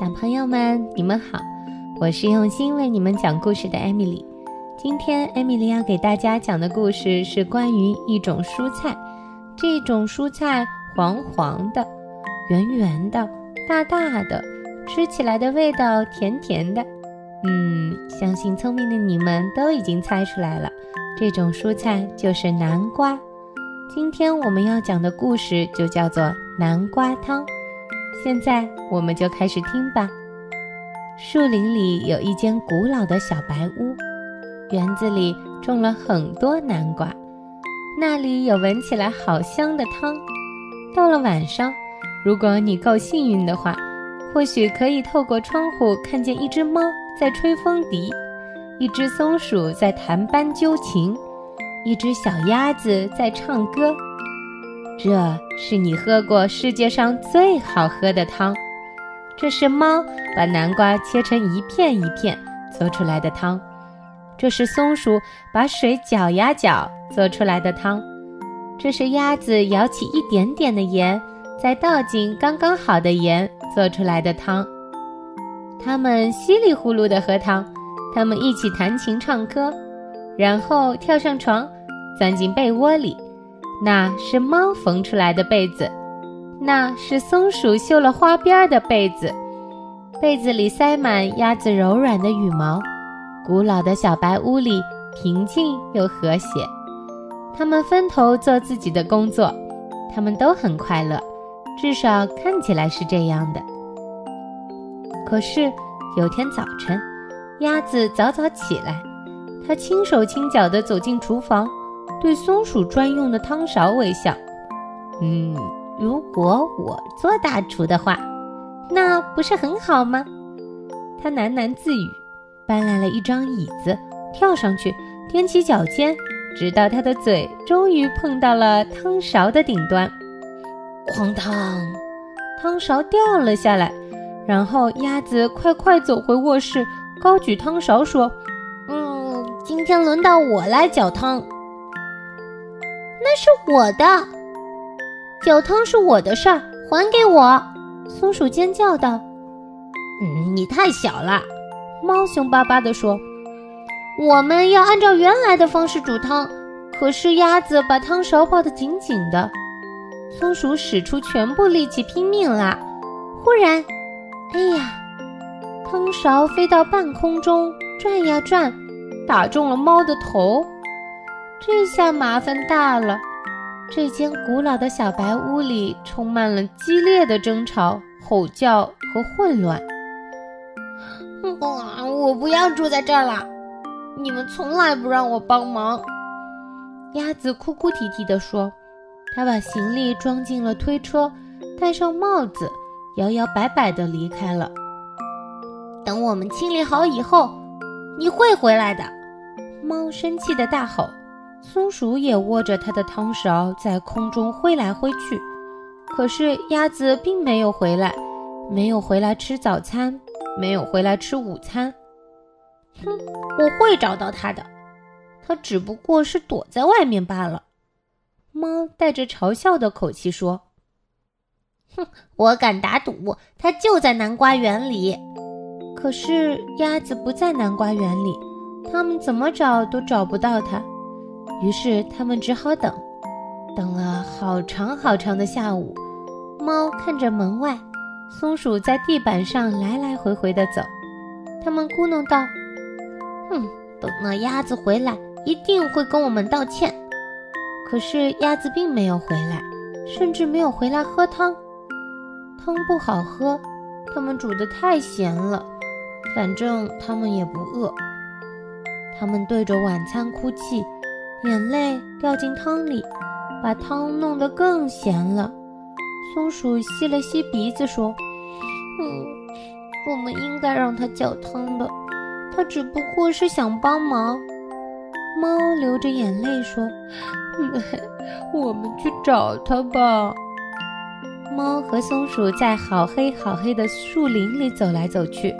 小朋友们，你们好，我是用心为你们讲故事的艾米丽。今天艾米丽要给大家讲的故事是关于一种蔬菜，这种蔬菜黄黄的、圆圆的、大大的，吃起来的味道甜甜的。嗯，相信聪明的你们都已经猜出来了，这种蔬菜就是南瓜。今天我们要讲的故事就叫做南瓜汤。现在我们就开始听吧。树林里有一间古老的小白屋，园子里种了很多南瓜，那里有闻起来好香的汤。到了晚上，如果你够幸运的话，或许可以透过窗户看见一只猫在吹风笛，一只松鼠在弹斑鸠琴，一只小鸭子在唱歌。这是你喝过世界上最好喝的汤，这是猫把南瓜切成一片一片做出来的汤，这是松鼠把水搅呀搅做出来的汤，这是鸭子舀起一点点的盐，再倒进刚刚好的盐做出来的汤。它们稀里呼噜地喝汤，它们一起弹琴唱歌，然后跳上床，钻进被窝里。那是猫缝出来的被子，那是松鼠绣了花边的被子，被子里塞满鸭子柔软的羽毛。古老的小白屋里平静又和谐，他们分头做自己的工作，他们都很快乐，至少看起来是这样的。可是有天早晨，鸭子早早起来，它轻手轻脚地走进厨房。对松鼠专用的汤勺微笑。嗯，如果我做大厨的话，那不是很好吗？他喃喃自语，搬来了一张椅子，跳上去，踮起脚尖，直到他的嘴终于碰到了汤勺的顶端。哐当，汤勺掉了下来。然后鸭子快快走回卧室，高举汤勺说：“嗯，今天轮到我来搅汤。”那是我的，搅汤是我的事儿，还给我！松鼠尖叫道：“嗯，你太小了。”猫凶巴巴地说：“我们要按照原来的方式煮汤。”可是鸭子把汤勺抱得紧紧的，松鼠使出全部力气拼命拉。忽然，哎呀，汤勺飞到半空中转呀转，打中了猫的头。这下麻烦大了，这间古老的小白屋里充满了激烈的争吵、吼叫和混乱。哇！我不要住在这儿了，你们从来不让我帮忙。鸭子哭哭啼啼地说：“他把行李装进了推车，戴上帽子，摇摇摆摆地离开了。等我们清理好以后，你会回来的。”猫生气地大吼。松鼠也握着它的汤勺在空中挥来挥去，可是鸭子并没有回来，没有回来吃早餐，没有回来吃午餐。哼，我会找到它的，它只不过是躲在外面罢了。猫带着嘲笑的口气说：“哼，我敢打赌，它就在南瓜园里。可是鸭子不在南瓜园里，它们怎么找都找不到它。”于是他们只好等，等了好长好长的下午。猫看着门外，松鼠在地板上来来回回地走。他们咕哝道：“哼，等那鸭子回来，一定会跟我们道歉。”可是鸭子并没有回来，甚至没有回来喝汤。汤不好喝，他们煮得太咸了。反正他们也不饿。他们对着晚餐哭泣。眼泪掉进汤里，把汤弄得更咸了。松鼠吸了吸鼻子说：“嗯，我们应该让它搅汤的，它只不过是想帮忙。”猫流着眼泪说：“我们去找它吧。”猫和松鼠在好黑好黑的树林里走来走去，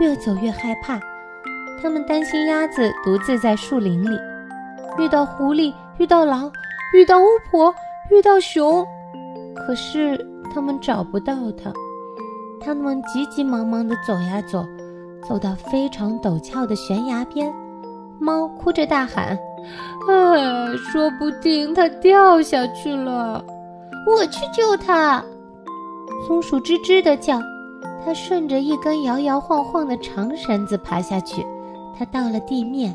越走越害怕。他们担心鸭子独自在树林里。遇到狐狸，遇到狼，遇到巫婆，遇到熊，可是他们找不到它。他们急急忙忙地走呀走，走到非常陡峭的悬崖边，猫哭着大喊：“啊，说不定它掉下去了，我去救它！”松鼠吱吱地叫，它顺着一根摇摇晃晃的长绳子爬下去。它到了地面，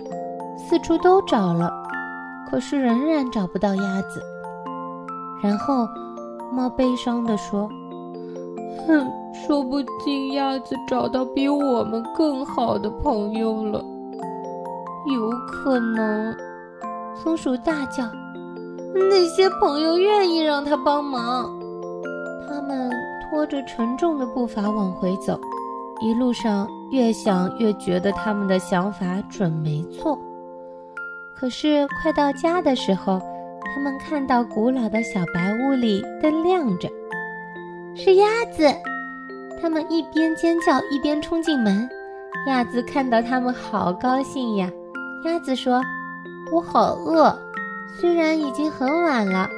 四处都找了，可是仍然找不到鸭子。然后，猫悲伤地说：“哼，说不定鸭子找到比我们更好的朋友了。有可能。”松鼠大叫：“那些朋友愿意让它帮忙。”他们拖着沉重的步伐往回走，一路上越想越觉得他们的想法准没错。可是快到家的时候，他们看到古老的小白屋里灯亮着，是鸭子。他们一边尖叫一边冲进门。鸭子看到他们，好高兴呀！鸭子说：“我好饿，虽然已经很晚了，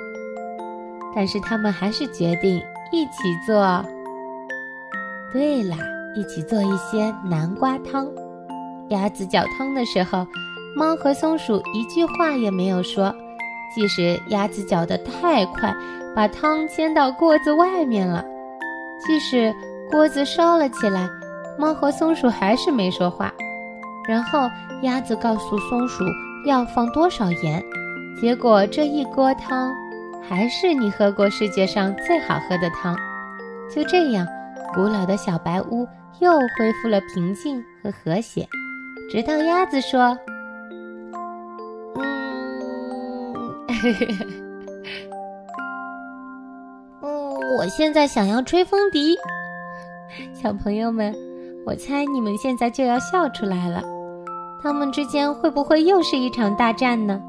但是他们还是决定一起做。对了，一起做一些南瓜汤。鸭子搅汤的时候，猫和松鼠一句话也没有说。”即使鸭子搅得太快，把汤溅到锅子外面了；即使锅子烧了起来，猫和松鼠还是没说话。然后鸭子告诉松鼠要放多少盐，结果这一锅汤还是你喝过世界上最好喝的汤。就这样，古老的小白屋又恢复了平静和和谐，直到鸭子说。嗯，我现在想要吹风笛。小朋友们，我猜你们现在就要笑出来了。他们之间会不会又是一场大战呢？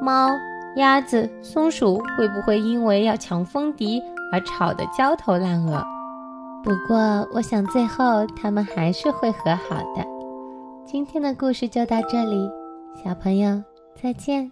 猫、鸭子、松鼠会不会因为要抢风笛而吵得焦头烂额？不过，我想最后他们还是会和好的。今天的故事就到这里，小朋友再见。